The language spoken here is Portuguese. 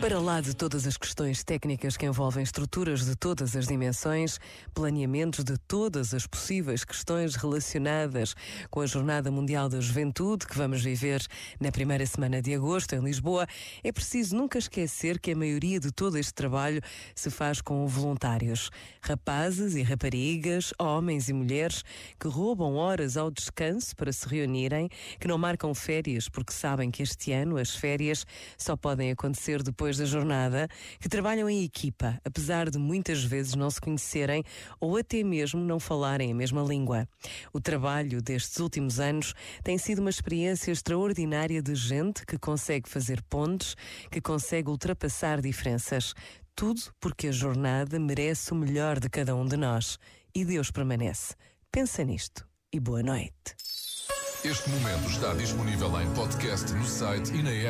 Para lá de todas as questões técnicas que envolvem estruturas de todas as dimensões, planeamentos de todas as possíveis questões relacionadas com a Jornada Mundial da Juventude que vamos viver na primeira semana de agosto em Lisboa, é preciso nunca esquecer que a maioria de todo este trabalho se faz com voluntários, rapazes e raparigas, homens e mulheres que roubam horas ao descanso para se reunirem, que não marcam férias porque sabem que este ano as férias só podem acontecer depois depois da jornada, que trabalham em equipa, apesar de muitas vezes não se conhecerem ou até mesmo não falarem a mesma língua. O trabalho destes últimos anos tem sido uma experiência extraordinária de gente que consegue fazer pontes, que consegue ultrapassar diferenças. Tudo porque a jornada merece o melhor de cada um de nós. E Deus permanece. Pensa nisto e boa noite. Este momento está disponível em podcast no site e na app.